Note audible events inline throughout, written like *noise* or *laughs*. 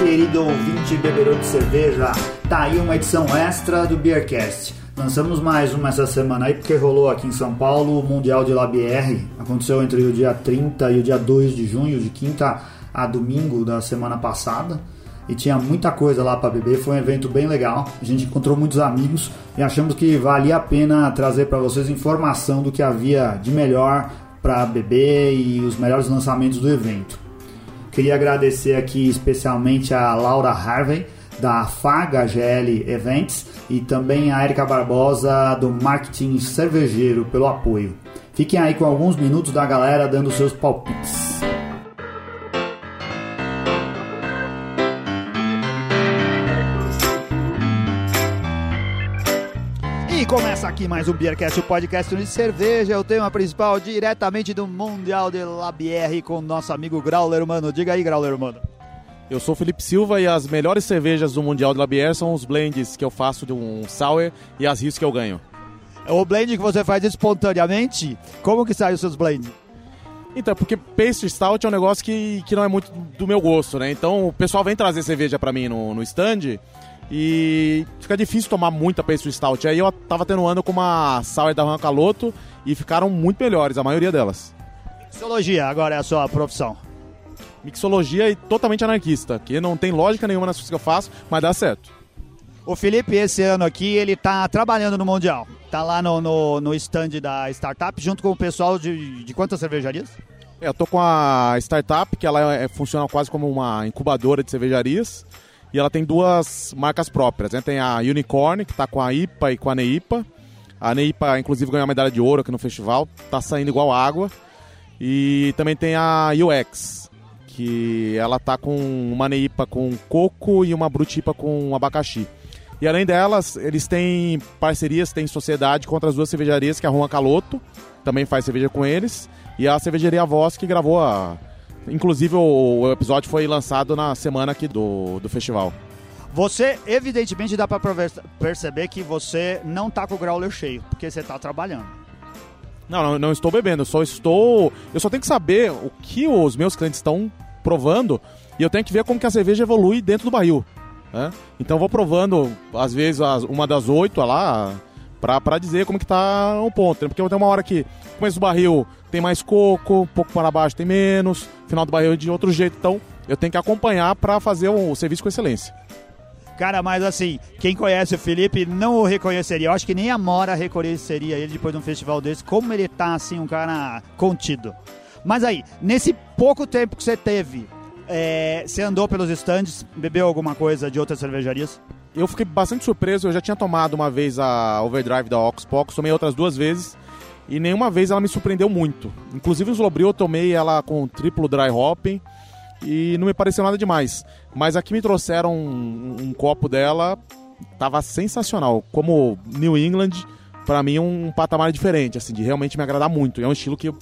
querido ouvinte bebedor de cerveja. Tá aí uma edição extra do Beercast. Lançamos mais uma essa semana aí porque rolou aqui em São Paulo o Mundial de LABR. Aconteceu entre o dia 30 e o dia 2 de junho, de quinta a domingo da semana passada. E tinha muita coisa lá para beber, foi um evento bem legal. A gente encontrou muitos amigos e achamos que valia a pena trazer para vocês informação do que havia de melhor para beber e os melhores lançamentos do evento. Queria agradecer aqui especialmente a Laura Harvey da Faga GL Events e também a Erika Barbosa do Marketing Cervejeiro pelo apoio. Fiquem aí com alguns minutos da galera dando seus palpites. Aqui mais um Beercast, o podcast de cerveja, o tema principal diretamente do Mundial de La Bière com nosso amigo Grauler Mano. Diga aí, Grauler Mano. Eu sou o Felipe Silva e as melhores cervejas do Mundial de La Bière são os blends que eu faço de um sour e as rios que eu ganho. O blend que você faz espontaneamente, como que sai os seus blends? Então, porque pastry stout é um negócio que, que não é muito do meu gosto, né? Então o pessoal vem trazer cerveja para mim no, no stand e fica difícil tomar muita pastry stout. Aí eu tava tendo um ano com uma sour da Juan Caloto e ficaram muito melhores, a maioria delas. Mixologia agora é a sua profissão. Mixologia e totalmente anarquista, que não tem lógica nenhuma nas coisas que eu faço, mas dá certo. O Felipe, esse ano aqui, ele tá trabalhando no Mundial. Tá lá no, no, no stand da startup, junto com o pessoal de, de quantas cervejarias? É, eu tô com a startup, que ela é, funciona quase como uma incubadora de cervejarias. E ela tem duas marcas próprias. Né? Tem a Unicorn, que está com a IPA e com a NEIPA. A NEIPA, inclusive, ganhou a medalha de ouro aqui no festival. Tá saindo igual água. E também tem a UX, que ela tá com uma NEIPA com coco e uma Brutipa com abacaxi. E além delas, eles têm parcerias, têm sociedade com outras duas cervejarias, que é a Juan Caloto, também faz cerveja com eles, e a cervejaria Voz, que gravou a, Inclusive, o, o, episódio foi lançado na semana aqui do, do festival. Você, evidentemente, dá para perceber que você não tá com o growler cheio, porque você tá trabalhando. Não, não, não, estou bebendo, eu só estou. Eu só tenho que saber o que os meus clientes estão provando e eu tenho que ver como que a cerveja evolui dentro do barril. Né? Então eu vou provando, às vezes, uma das oito lá, pra, pra dizer como que tá o ponto. Né? Porque tem uma hora que começo do barril tem mais coco, um pouco para baixo tem menos, final do barril de outro jeito. Então eu tenho que acompanhar para fazer o, o serviço com excelência. Cara, mas assim, quem conhece o Felipe não o reconheceria. Eu acho que nem a Mora reconheceria ele depois de um festival desse. Como ele tá, assim, um cara contido. Mas aí, nesse pouco tempo que você teve, é, você andou pelos estandes, bebeu alguma coisa de outras cervejarias? Eu fiquei bastante surpreso. Eu já tinha tomado uma vez a Overdrive da Oxbox, tomei outras duas vezes. E nenhuma vez ela me surpreendeu muito. Inclusive o Slobril eu tomei ela com triplo dry hopping e não me pareceu nada demais. Mas aqui me trouxeram um, um copo dela, tava sensacional. Como New England, para mim é um patamar diferente, assim, de realmente me agradar muito. É um estilo que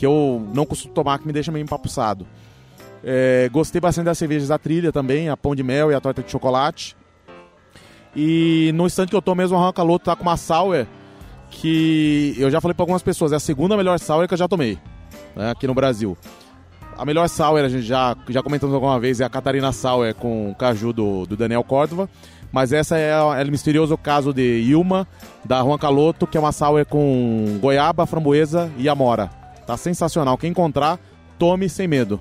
que eu não costumo tomar, que me deixa meio empapuçado. É, gostei bastante das cervejas da trilha também, a pão de mel e a torta de chocolate. E no instante que eu tô mesmo, a Ranca Loto tá com uma sour que eu já falei para algumas pessoas, é a segunda melhor sour que eu já tomei né, aqui no Brasil. A melhor sour, a gente já, já comentamos alguma vez, é a Catarina Sour com o caju do, do Daniel Córdova. Mas essa é, é o misterioso caso de Ilma, da Juan Caloto, que é uma sour com goiaba, framboesa e amora. Tá sensacional. Quem encontrar, tome sem medo.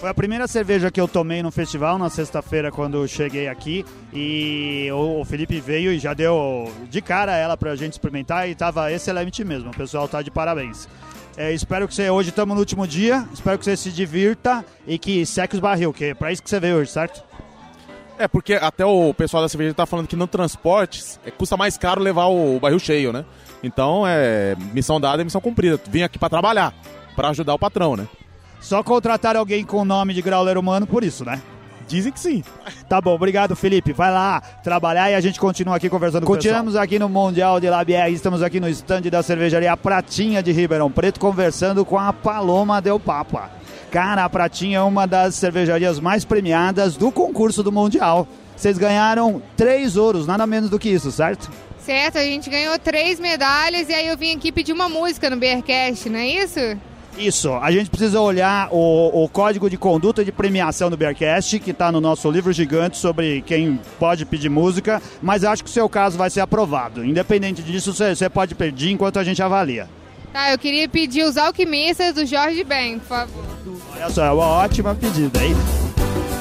Foi a primeira cerveja que eu tomei no festival na sexta-feira quando eu cheguei aqui e o Felipe veio e já deu de cara ela pra gente experimentar e tava excelente mesmo. O pessoal tá de parabéns. É, espero que você hoje estamos no último dia, espero que você se divirta e que seque os barril, que é pra isso que você veio hoje, certo? É, porque até o pessoal da cerveja tá falando que no transporte é, custa mais caro levar o, barril cheio, né? Então é missão dada e missão cumprida. Vim aqui para trabalhar, para ajudar o patrão, né? Só contratar alguém com o nome de grauler humano por isso, né? Dizem que sim. Tá bom, obrigado, Felipe. Vai lá trabalhar e a gente continua aqui conversando Continuamos com aqui no Mundial de Labier, estamos aqui no estande da cervejaria Pratinha de Ribeirão Preto, conversando com a Paloma Del Papa. Cara, a Pratinha é uma das cervejarias mais premiadas do concurso do Mundial. Vocês ganharam três ouros, nada menos do que isso, certo? Certo, a gente ganhou três medalhas e aí eu vim aqui pedir uma música no Bearcast, não é isso? Isso, a gente precisa olhar o, o código de conduta de premiação do Bearcast, que está no nosso livro gigante sobre quem pode pedir música, mas acho que o seu caso vai ser aprovado. Independente disso, você pode pedir enquanto a gente avalia. Tá, eu queria pedir os alquimistas do Jorge Ben, por favor. Olha só, é uma ótima pedida, hein?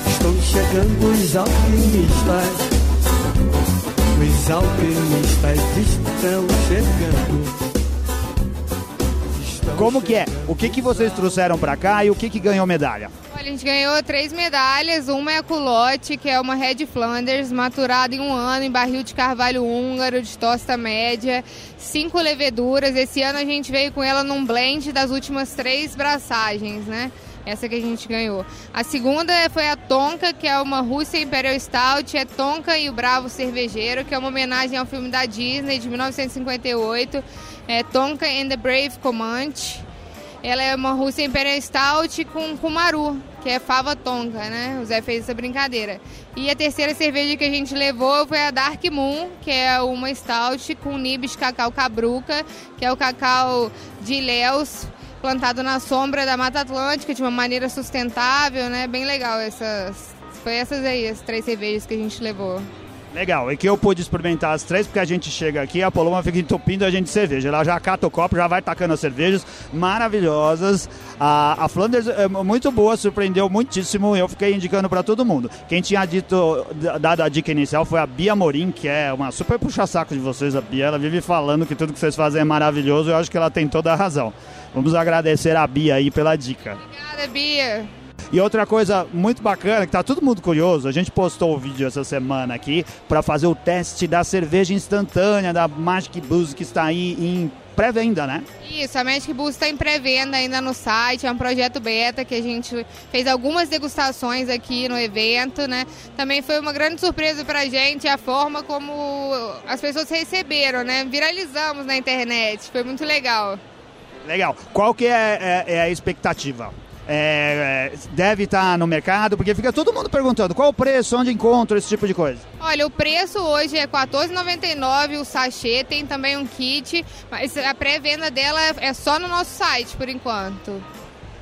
Estão chegando os alquimistas. Os alquimistas estão chegando. Como que é? O que, que vocês trouxeram para cá e o que, que ganhou medalha? Olha, a gente ganhou três medalhas. Uma é a culotte, que é uma Red Flanders, maturada em um ano em barril de carvalho húngaro de tosta média. Cinco leveduras. Esse ano a gente veio com ela num blend das últimas três braçagens, né? Essa que a gente ganhou. A segunda foi a Tonka, que é uma Rússia Imperial Stout. É Tonka e o Bravo Cervejeiro, que é uma homenagem ao filme da Disney de 1958 é Tonka and the Brave Comanche. Ela é uma Rússia Imperial Stout com Kumaru, que é fava tonka, né? O Zé fez essa brincadeira. E a terceira cerveja que a gente levou foi a Dark Moon, que é uma stout com nibs cacau cabruca, que é o cacau de Ilhéus, plantado na sombra da Mata Atlântica de uma maneira sustentável, né? Bem legal essas. Foi essas aí, as três cervejas que a gente levou. Legal, e que eu pude experimentar as três, porque a gente chega aqui, a Paloma fica entupindo a gente de cerveja. Ela já cata o copo, já vai tacando as cervejas maravilhosas. A, a Flanders é muito boa, surpreendeu muitíssimo. Eu fiquei indicando para todo mundo. Quem tinha dito, dado a dica inicial foi a Bia Morim, que é uma super puxa-saco de vocês, a Bia. Ela vive falando que tudo que vocês fazem é maravilhoso. Eu acho que ela tem toda a razão. Vamos agradecer a Bia aí pela dica. Obrigada, Bia. E outra coisa muito bacana, que tá todo mundo curioso, a gente postou o vídeo essa semana aqui para fazer o teste da cerveja instantânea da Magic Boost que está aí em pré-venda, né? Isso, a Magic Boost está em pré-venda ainda no site, é um projeto beta que a gente fez algumas degustações aqui no evento, né? Também foi uma grande surpresa para a gente a forma como as pessoas receberam, né? Viralizamos na internet, foi muito legal. Legal. Qual que é, é, é a expectativa? É, deve estar no mercado? Porque fica todo mundo perguntando qual o preço, onde encontro esse tipo de coisa. Olha, o preço hoje é R$14,99 o sachê, tem também um kit, mas a pré-venda dela é só no nosso site por enquanto.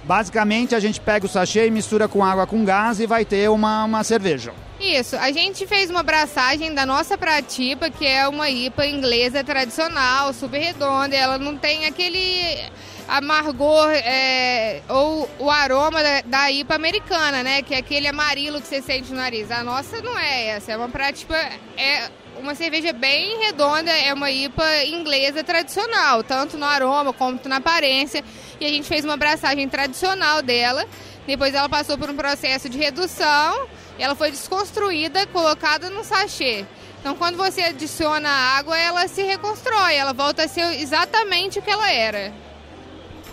Basicamente, a gente pega o sachê e mistura com água com gás e vai ter uma, uma cerveja. Isso, a gente fez uma abraçagem da nossa Pratipa, que é uma IPA inglesa tradicional, super redonda, ela não tem aquele amargor é, ou o aroma da, da, IPA americana, né? Que é aquele amarelo que você sente no nariz. A nossa não é essa, é uma prática, é uma cerveja bem redonda, é uma IPA inglesa tradicional, tanto no aroma quanto na aparência. E a gente fez uma abraçagem tradicional dela. Depois ela passou por um processo de redução, ela foi desconstruída, colocada no sachê. Então, quando você adiciona água, ela se reconstrói, ela volta a ser exatamente o que ela era.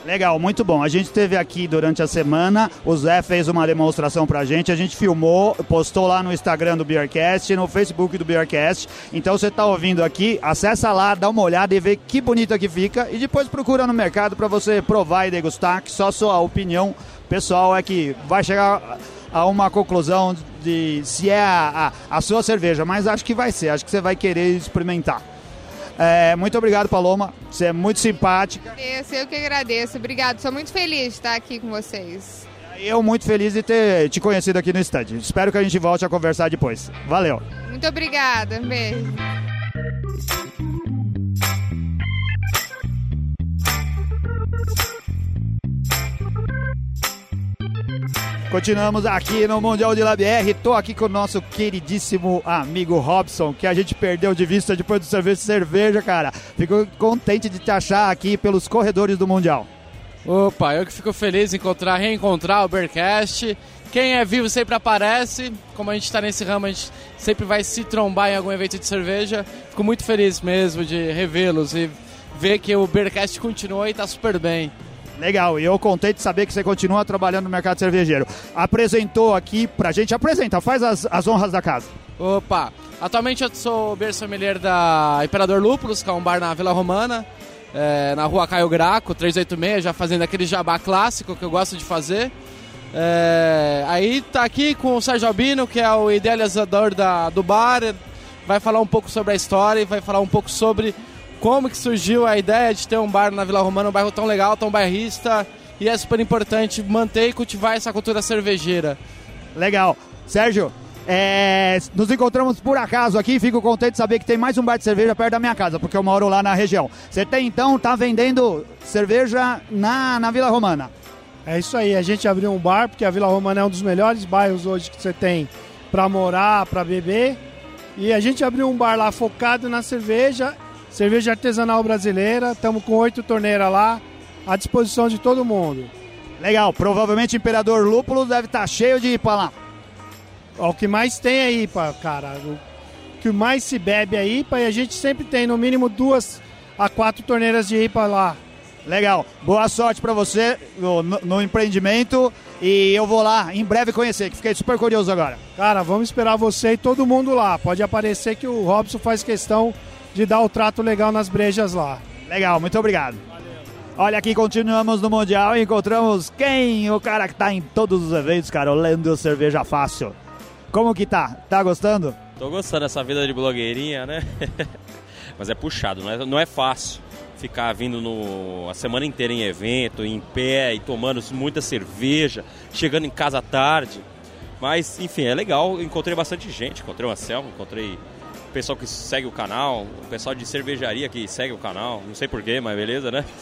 Legal, muito bom. A gente esteve aqui durante a semana, o Zé fez uma demonstração pra gente, a gente filmou, postou lá no Instagram do Beercast, no Facebook do Beercast. Então você tá ouvindo aqui, acessa lá, dá uma olhada e vê que bonita que fica e depois procura no mercado para você provar e degustar, que só sua opinião pessoal é que vai chegar a uma conclusão de se é a, a, a sua cerveja, mas acho que vai ser, acho que você vai querer experimentar. É, muito obrigado, Paloma. Você é muito simpática. Agradeço, eu que agradeço. Obrigado, sou muito feliz de estar aqui com vocês. Eu muito feliz de ter te conhecido aqui no estande. Espero que a gente volte a conversar depois. Valeu. Muito obrigada. Um beijo. Continuamos aqui no Mundial de LabR. Tô aqui com o nosso queridíssimo amigo Robson, que a gente perdeu de vista depois do serviço de cerveja, cara. Fico contente de te achar aqui pelos corredores do Mundial. Opa, eu que fico feliz em encontrar, reencontrar o Bearcast. Quem é vivo sempre aparece. Como a gente está nesse ramo, a gente sempre vai se trombar em algum evento de cerveja. Fico muito feliz mesmo de revê-los e ver que o Bearcast continua e está super bem. Legal, e eu contei de saber que você continua trabalhando no mercado cervejeiro. Apresentou aqui pra gente, apresenta, faz as, as honras da casa. Opa, atualmente eu sou o sommelier da Imperador Lúpulos, que é um bar na Vila Romana, é, na rua Caio Graco, 386, já fazendo aquele jabá clássico que eu gosto de fazer. É, aí tá aqui com o Sérgio Albino, que é o idealizador da, do bar, vai falar um pouco sobre a história e vai falar um pouco sobre como que surgiu a ideia de ter um bar na Vila Romana, um bairro tão legal, tão bairrista e é super importante manter e cultivar essa cultura cervejeira. Legal. Sérgio, é, nos encontramos por acaso aqui, fico contente de saber que tem mais um bar de cerveja perto da minha casa, porque eu moro lá na região. Você tem então, tá vendendo cerveja na, na Vila Romana? É isso aí, a gente abriu um bar, porque a Vila Romana é um dos melhores bairros hoje que você tem para morar, para beber. E a gente abriu um bar lá focado na cerveja, cerveja artesanal brasileira. Estamos com oito torneiras lá, à disposição de todo mundo. Legal, provavelmente Imperador Lúpulo deve estar tá cheio de IPA lá. O que mais tem é IPA, cara. O que mais se bebe é IPA e a gente sempre tem no mínimo duas a quatro torneiras de IPA lá. Legal. Boa sorte para você no, no, empreendimento e eu vou lá em breve conhecer, que fiquei super curioso agora. Cara, vamos esperar você e todo mundo lá. Pode aparecer que o Robson faz questão de dar o trato legal nas brejas lá. Legal, muito obrigado. Olha aqui, continuamos no Mundial e encontramos quem? O cara que tá em todos os eventos, cara, o Lendo Cerveja Fácil. Como que tá? Tá gostando? Tô gostando dessa vida de blogueirinha, né? *laughs* Mas é puxado, não é, não é fácil ficar vindo no, a semana inteira em evento, em pé e tomando muita cerveja, chegando em casa tarde. Mas, enfim, é legal. Encontrei bastante gente. Encontrei o Anselmo, encontrei o pessoal que segue o canal, o pessoal de cervejaria que segue o canal. Não sei porquê, mas beleza, né? *laughs*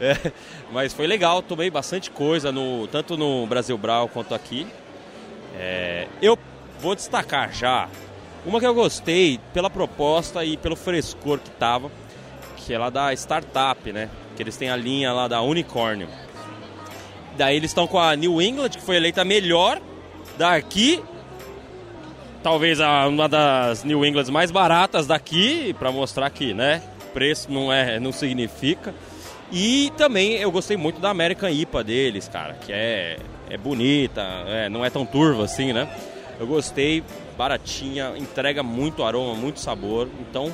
É, mas foi legal. Tomei bastante coisa, no, tanto no Brasil Brau quanto aqui. É, eu vou destacar já uma que eu gostei pela proposta e pelo frescor que tava que é lá da startup, né? Que eles têm a linha lá da Unicórnio. Daí eles estão com a New England, que foi eleita melhor daqui. Talvez uma das New Englands mais baratas daqui, para mostrar que, né? Preço não, é, não significa. E também eu gostei muito da American IPA deles, cara, que é, é bonita, é, não é tão turva assim, né? Eu gostei, baratinha, entrega muito aroma, muito sabor. Então,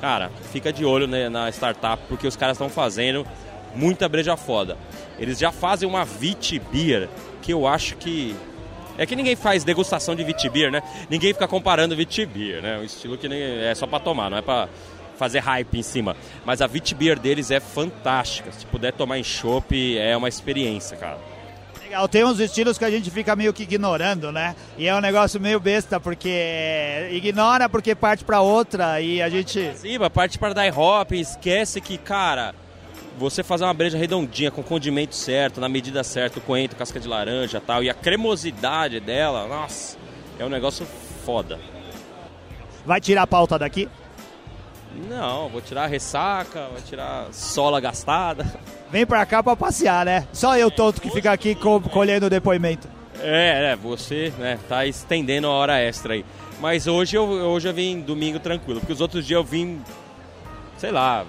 Cara, fica de olho né, na startup, porque os caras estão fazendo muita breja foda. Eles já fazem uma Vit Beer, que eu acho que. É que ninguém faz degustação de Vit Beer, né? Ninguém fica comparando Vit Beer, né? Um estilo que é só para tomar, não é para fazer hype em cima. Mas a Vit Beer deles é fantástica. Se puder tomar em chopp, é uma experiência, cara legal. Tem uns estilos que a gente fica meio que ignorando, né? E é um negócio meio besta, porque ignora porque parte para outra e a gente. Sim, parte para die hop, esquece que, cara, você fazer uma breja redondinha, com condimento certo, na medida certa, coentro, casca de laranja e tal, e a cremosidade dela, nossa, é um negócio foda. Vai tirar a pauta daqui? Não, vou tirar a ressaca, vou tirar sola gastada. *laughs* Vem pra cá pra passear, né? Só eu tonto que fica aqui co colhendo o depoimento. É, é, você né, tá estendendo a hora extra aí. Mas hoje eu, hoje eu vim domingo tranquilo, porque os outros dias eu vim, sei lá,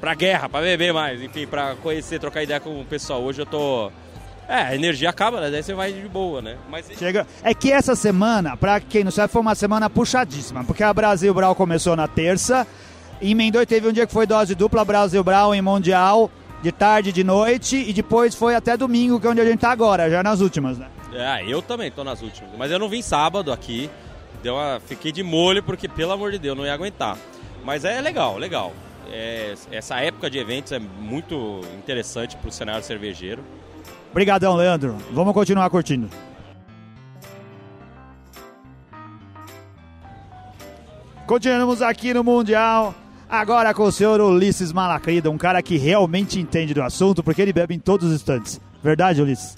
pra guerra, pra beber mais, enfim, pra conhecer, trocar ideia com o pessoal. Hoje eu tô. É, a energia acaba, né? Daí você vai de boa, né? Mas... Chega... É que essa semana, pra quem não sabe, foi uma semana puxadíssima, porque a Brasil Brau começou na terça, emendou e teve um dia que foi dose dupla Brasil Brau em Mundial, de tarde, de noite, e depois foi até domingo, que é onde a gente tá agora, já nas últimas, né? É, eu também tô nas últimas. Mas eu não vim sábado aqui, deu uma... fiquei de molho, porque, pelo amor de Deus, não ia aguentar. Mas é legal, legal. É, essa época de eventos é muito interessante pro cenário cervejeiro. Obrigadão, Leandro. Vamos continuar curtindo. Continuamos aqui no Mundial. Agora com o senhor Ulisses Malacrida, um cara que realmente entende do assunto, porque ele bebe em todos os instantes. Verdade, Ulisses?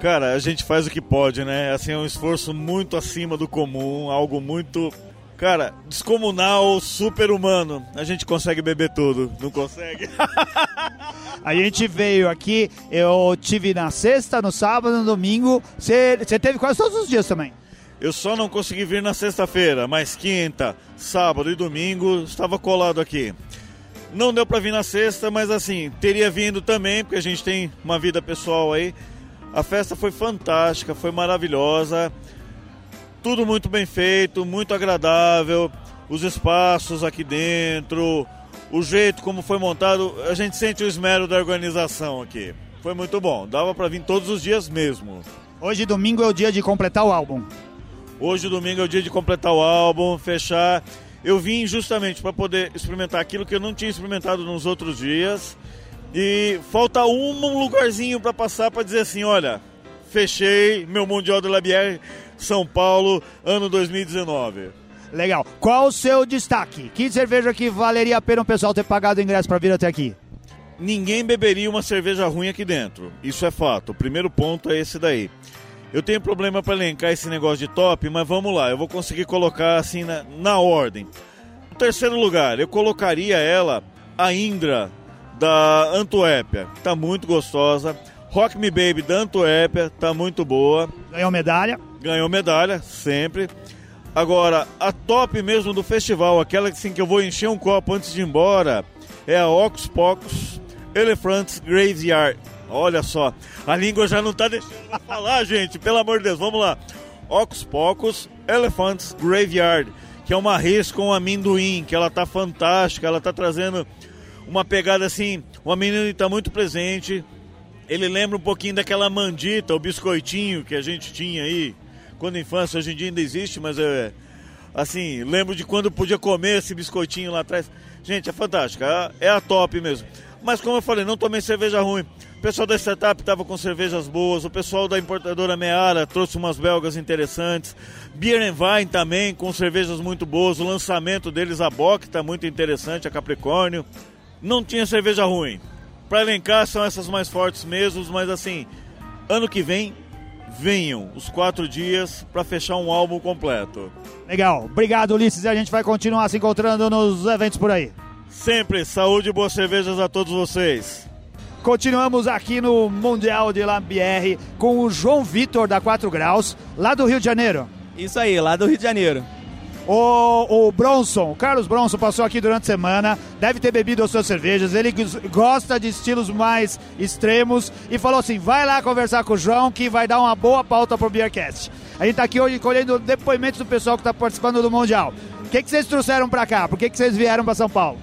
Cara, a gente faz o que pode, né? Assim, é um esforço muito acima do comum, algo muito, cara, descomunal, super humano. A gente consegue beber tudo, não consegue? *laughs* a gente veio aqui, eu tive na sexta, no sábado, no domingo. Você teve quase todos os dias também. Eu só não consegui vir na sexta-feira, mas quinta, sábado e domingo estava colado aqui. Não deu para vir na sexta, mas assim, teria vindo também, porque a gente tem uma vida pessoal aí. A festa foi fantástica, foi maravilhosa. Tudo muito bem feito, muito agradável. Os espaços aqui dentro, o jeito como foi montado, a gente sente o esmero da organização aqui. Foi muito bom, dava para vir todos os dias mesmo. Hoje domingo é o dia de completar o álbum. Hoje, domingo, é o dia de completar o álbum, fechar. Eu vim justamente para poder experimentar aquilo que eu não tinha experimentado nos outros dias E falta um lugarzinho para passar para dizer assim, olha, fechei meu Mundial de Labier São Paulo, ano 2019. Legal. Qual o seu destaque? Que cerveja que valeria a pena o pessoal ter pagado o ingresso para vir até aqui? Ninguém beberia uma cerveja ruim aqui dentro. Isso é fato. O primeiro ponto é esse daí. Eu tenho problema para elencar esse negócio de top, mas vamos lá, eu vou conseguir colocar assim na, na ordem. No terceiro lugar, eu colocaria ela, a Indra, da Antuérpia. Tá muito gostosa. Rock Me Baby da Antuérpia, tá muito boa. Ganhou medalha? Ganhou medalha, sempre. Agora, a top mesmo do festival, aquela assim, que eu vou encher um copo antes de ir embora, é a Ox Pocos Elephants Graveyard. Olha só, a língua já não tá deixando eu falar, gente, pelo amor de Deus, vamos lá. Ox Pocos Elephants Graveyard, que é uma res com amendoim, que ela tá fantástica, ela tá trazendo uma pegada assim, o amendoim tá muito presente. Ele lembra um pouquinho daquela mandita, o biscoitinho que a gente tinha aí quando infância, hoje em dia ainda existe, mas é assim, lembro de quando podia comer esse biscoitinho lá atrás. Gente, é fantástica, é a top mesmo. Mas como eu falei, não tomei cerveja ruim. O pessoal da startup estava com cervejas boas, o pessoal da importadora Meara trouxe umas belgas interessantes. Beer and Wine também, com cervejas muito boas. O lançamento deles, a Bock, está muito interessante, a Capricórnio. Não tinha cerveja ruim. Para elencar, são essas mais fortes mesmo, mas assim, ano que vem, venham os quatro dias para fechar um álbum completo. Legal. Obrigado, Ulisses. E a gente vai continuar se encontrando nos eventos por aí. Sempre saúde e boas cervejas a todos vocês. Continuamos aqui no Mundial de Lambier com o João Vitor da 4 Graus, lá do Rio de Janeiro. Isso aí, lá do Rio de Janeiro. O, o Bronson, o Carlos Bronson passou aqui durante a semana, deve ter bebido as suas cervejas, ele gosta de estilos mais extremos e falou assim: vai lá conversar com o João que vai dar uma boa pauta pro Beercast. A gente está aqui hoje colhendo depoimentos do pessoal que está participando do Mundial. O que, que vocês trouxeram para cá? Por que, que vocês vieram para São Paulo?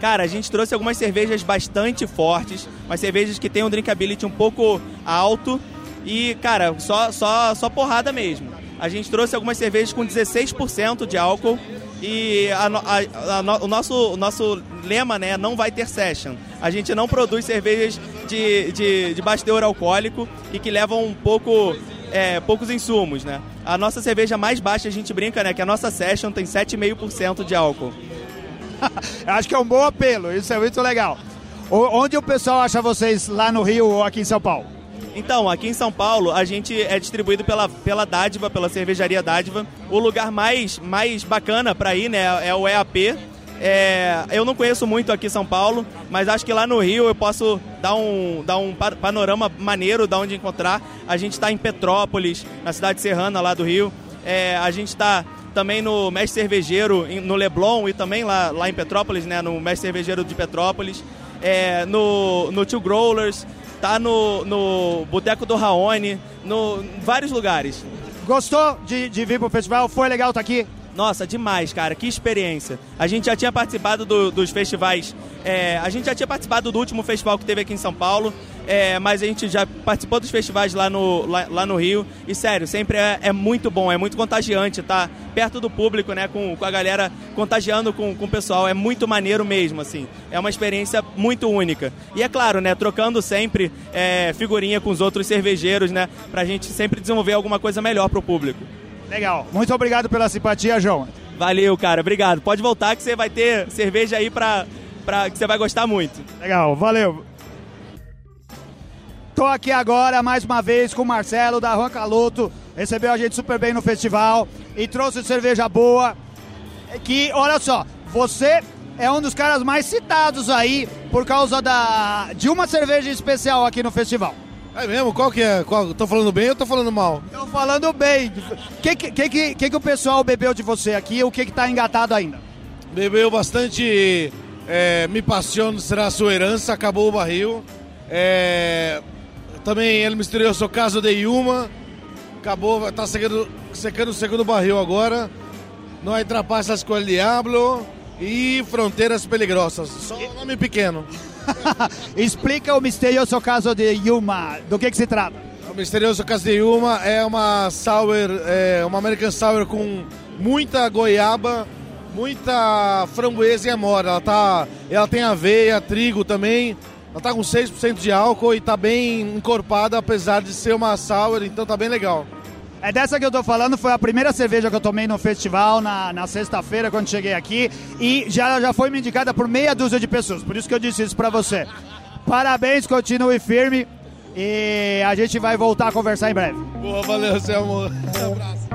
Cara, a gente trouxe algumas cervejas bastante fortes, umas cervejas que tem um drinkability um pouco alto e, cara, só, só, só porrada mesmo. A gente trouxe algumas cervejas com 16% de álcool e a, a, a, o, nosso, o nosso lema né, não vai ter session. A gente não produz cervejas de, de, de baixo teor alcoólico e que levam um pouco é, poucos insumos, né? A nossa cerveja mais baixa, a gente brinca, né? Que a nossa Session tem 7,5% de álcool. *laughs* Acho que é um bom apelo, isso é muito legal. O, onde o pessoal acha vocês lá no Rio ou aqui em São Paulo? Então, aqui em São Paulo, a gente é distribuído pela, pela Dádiva, pela cervejaria Dádiva. O lugar mais, mais bacana para ir né, é o EAP. É, eu não conheço muito aqui São Paulo, mas acho que lá no Rio eu posso dar um, dar um panorama maneiro de onde encontrar. A gente está em Petrópolis, na cidade serrana lá do Rio. É, a gente está também no Mestre Cervejeiro, no Leblon e também lá, lá em Petrópolis, né, no Mestre Cervejeiro de Petrópolis. É, no, no Two Growlers, tá no, no Boteco do Raoni, no em vários lugares. Gostou de, de vir pro festival? Foi legal estar tá aqui? Nossa, demais, cara, que experiência. A gente já tinha participado do, dos festivais, é, a gente já tinha participado do último festival que teve aqui em São Paulo, é, mas a gente já participou dos festivais lá no, lá, lá no Rio. E sério, sempre é, é, muito bom, é muito contagiante, tá perto do público, né? Com, com a galera contagiando com, com o pessoal. É muito maneiro mesmo, assim. É uma experiência muito única. E é claro, né? Trocando sempre é, figurinha com os outros cervejeiros, né? Pra gente sempre desenvolver alguma coisa melhor pro público. Legal. Muito obrigado pela simpatia, João. Valeu, cara. Obrigado. Pode voltar que você vai ter cerveja aí pra, pra que você vai gostar muito. Legal. Valeu. Tô aqui agora mais uma vez com o Marcelo da Juan Caloto. Recebeu a gente super bem no festival e trouxe cerveja boa. Que, olha só, você é um dos caras mais citados aí por causa da, de uma cerveja especial aqui no festival. É mesmo? Qual que é? Qual? Tô falando bem ou tô falando mal? Tô falando bem. O que que, que, que, que, o pessoal bebeu de você aqui? O que que tá engatado ainda? Bebeu bastante é, Me Passion Será a Sua Herança, acabou o barril. É, também ele misterioso caso de Yuma. Acabou, tá secando, secando o segundo barril agora. Não há trapaças com o Diablo. E Fronteiras Peligrosas. Só um nome pequeno. *laughs* Explica o misterioso caso de Yuma. Do que, que se trata? O misterioso caso de Yuma é uma sour, é uma American Sour com muita goiaba, muita framboesa e amora. Ela, tá, ela tem aveia, trigo também Ela tá com 6% de álcool e tá bem encorpada, apesar de ser uma sour, então tá bem legal. É dessa que eu tô falando, foi a primeira cerveja que eu tomei no festival, na, na sexta-feira, quando cheguei aqui, e já, já foi me indicada por meia dúzia de pessoas, por isso que eu disse isso pra você. Parabéns, continue firme, e a gente vai voltar a conversar em breve. Boa, valeu, seu amor. Um abraço.